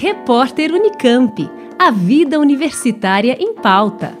Repórter Unicamp. A vida universitária em pauta.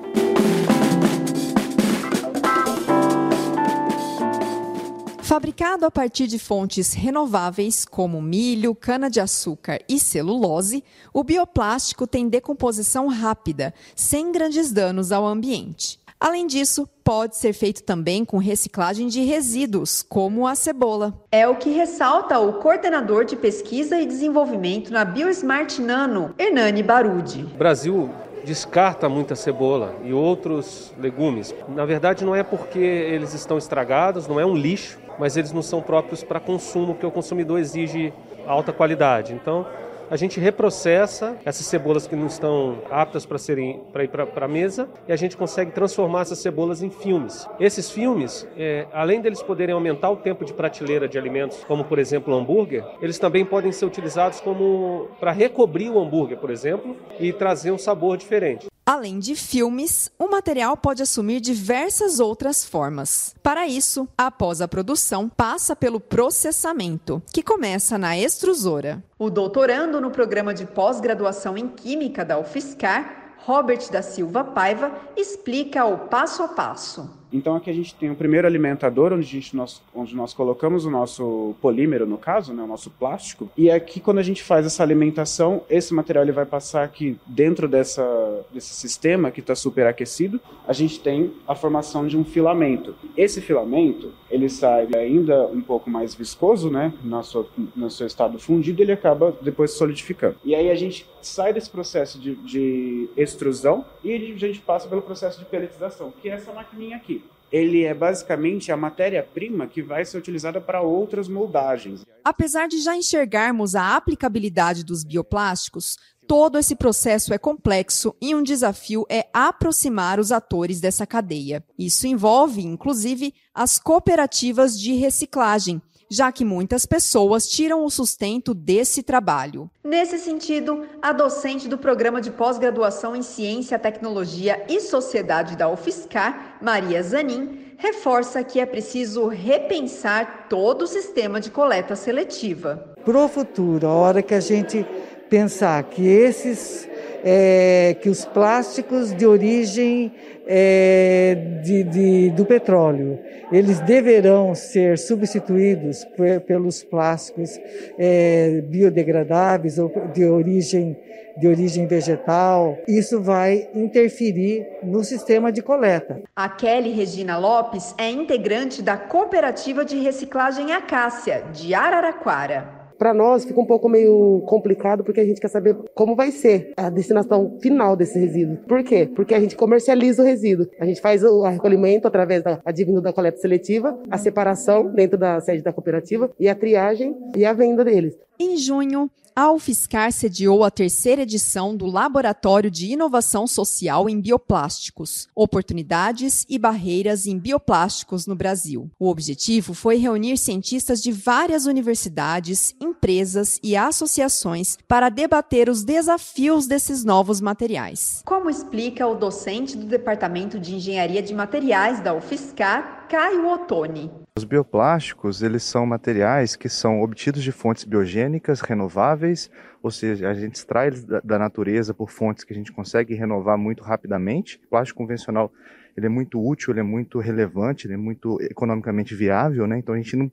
Fabricado a partir de fontes renováveis como milho, cana-de-açúcar e celulose, o bioplástico tem decomposição rápida, sem grandes danos ao ambiente. Além disso, pode ser feito também com reciclagem de resíduos, como a cebola. É o que ressalta o coordenador de pesquisa e desenvolvimento na BioSmart Nano, Hernani Barudi. O Brasil descarta muita cebola e outros legumes. Na verdade, não é porque eles estão estragados, não é um lixo, mas eles não são próprios para consumo, porque o consumidor exige alta qualidade. Então, a gente reprocessa essas cebolas que não estão aptas para serem para ir para a mesa e a gente consegue transformar essas cebolas em filmes. Esses filmes, é, além deles poderem aumentar o tempo de prateleira de alimentos, como por exemplo o hambúrguer, eles também podem ser utilizados como para recobrir o hambúrguer, por exemplo, e trazer um sabor diferente. Além de filmes, o material pode assumir diversas outras formas. Para isso, após a produção, passa pelo processamento, que começa na extrusora. O doutorando no programa de pós-graduação em Química da UFSCar, Robert da Silva Paiva, explica o passo a passo. Então aqui a gente tem o primeiro alimentador, onde, gente, nós, onde nós colocamos o nosso polímero, no caso, né, o nosso plástico. E aqui quando a gente faz essa alimentação, esse material ele vai passar aqui dentro dessa, desse sistema que está superaquecido, a gente tem a formação de um filamento. Esse filamento, ele sai ainda um pouco mais viscoso, né, no seu, no seu estado fundido, ele acaba depois solidificando. E aí a gente sai desse processo de, de extrusão e a gente passa pelo processo de pelletização, que é essa maquininha aqui ele é basicamente a matéria-prima que vai ser utilizada para outras moldagens. Apesar de já enxergarmos a aplicabilidade dos bioplásticos, todo esse processo é complexo e um desafio é aproximar os atores dessa cadeia. Isso envolve, inclusive, as cooperativas de reciclagem, já que muitas pessoas tiram o sustento desse trabalho. Nesse sentido, a docente do programa de pós-graduação em Ciência, Tecnologia e Sociedade da UFSCar, Maria Zanin, reforça que é preciso repensar todo o sistema de coleta seletiva. Para o futuro, a hora que a gente pensar que esses é, que os plásticos de origem é, de, de, do petróleo, eles deverão ser substituídos pelos plásticos é, biodegradáveis ou de origem de origem vegetal, isso vai interferir no sistema de coleta. A Kelly Regina Lopes é integrante da Cooperativa de Reciclagem Acácia, de Araraquara para nós fica um pouco meio complicado porque a gente quer saber como vai ser a destinação final desse resíduo. Por quê? Porque a gente comercializa o resíduo. A gente faz o recolhimento através da advindo da coleta seletiva, a separação dentro da sede da cooperativa e a triagem e a venda deles. Em junho, a UFSCar sediou a terceira edição do Laboratório de Inovação Social em Bioplásticos, Oportunidades e Barreiras em Bioplásticos no Brasil. O objetivo foi reunir cientistas de várias universidades, empresas e associações para debater os desafios desses novos materiais. Como explica o docente do Departamento de Engenharia de Materiais da UFSCar, Caio Ottoni. Os bioplásticos, eles são materiais que são obtidos de fontes biogênicas renováveis, ou seja, a gente extrai eles da natureza por fontes que a gente consegue renovar muito rapidamente. O plástico convencional ele é muito útil, ele é muito relevante, ele é muito economicamente viável, né? Então a gente não,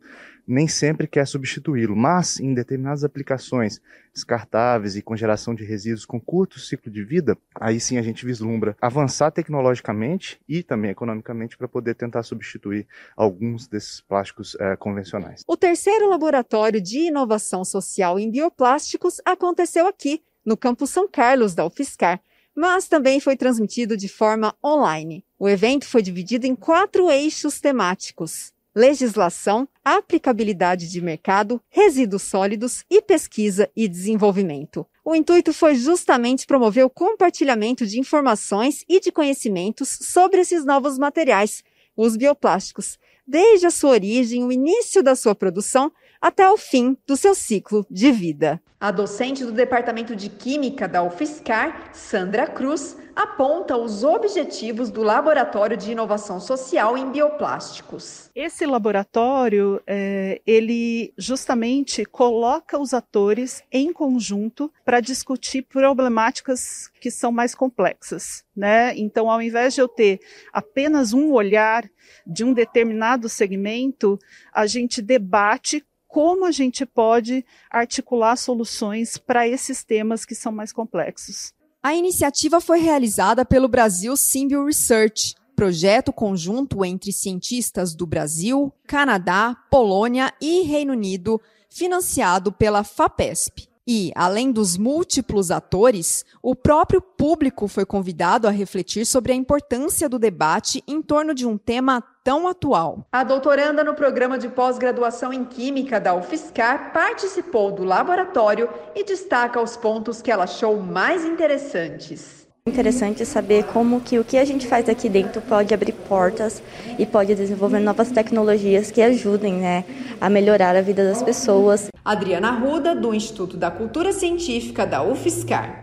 nem sempre quer substituí-lo, mas em determinadas aplicações descartáveis e com geração de resíduos com curto ciclo de vida, aí sim a gente vislumbra avançar tecnologicamente e também economicamente para poder tentar substituir alguns desses plásticos é, convencionais. O terceiro laboratório de inovação social em bioplásticos aconteceu aqui, no Campo São Carlos da UFSCar mas também foi transmitido de forma online. O evento foi dividido em quatro eixos temáticos: legislação, aplicabilidade de mercado, resíduos sólidos e pesquisa e desenvolvimento. O intuito foi justamente promover o compartilhamento de informações e de conhecimentos sobre esses novos materiais, os bioplásticos, desde a sua origem, o início da sua produção, até o fim do seu ciclo de vida. A docente do Departamento de Química da UFSCar, Sandra Cruz, aponta os objetivos do Laboratório de Inovação Social em Bioplásticos. Esse laboratório, é, ele justamente coloca os atores em conjunto para discutir problemáticas que são mais complexas. Né? Então, ao invés de eu ter apenas um olhar de um determinado segmento, a gente debate como a gente pode articular soluções para esses temas que são mais complexos. A iniciativa foi realizada pelo Brasil Symbio Research, projeto conjunto entre cientistas do Brasil, Canadá, Polônia e Reino Unido, financiado pela FAPESP. E, além dos múltiplos atores, o próprio público foi convidado a refletir sobre a importância do debate em torno de um tema tão atual. A doutoranda no programa de pós-graduação em Química da UFSCar participou do laboratório e destaca os pontos que ela achou mais interessantes. Interessante saber como que o que a gente faz aqui dentro pode abrir portas e pode desenvolver novas tecnologias que ajudem né, a melhorar a vida das pessoas. Adriana Ruda, do Instituto da Cultura Científica da UFSCar.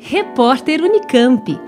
Repórter Unicamp.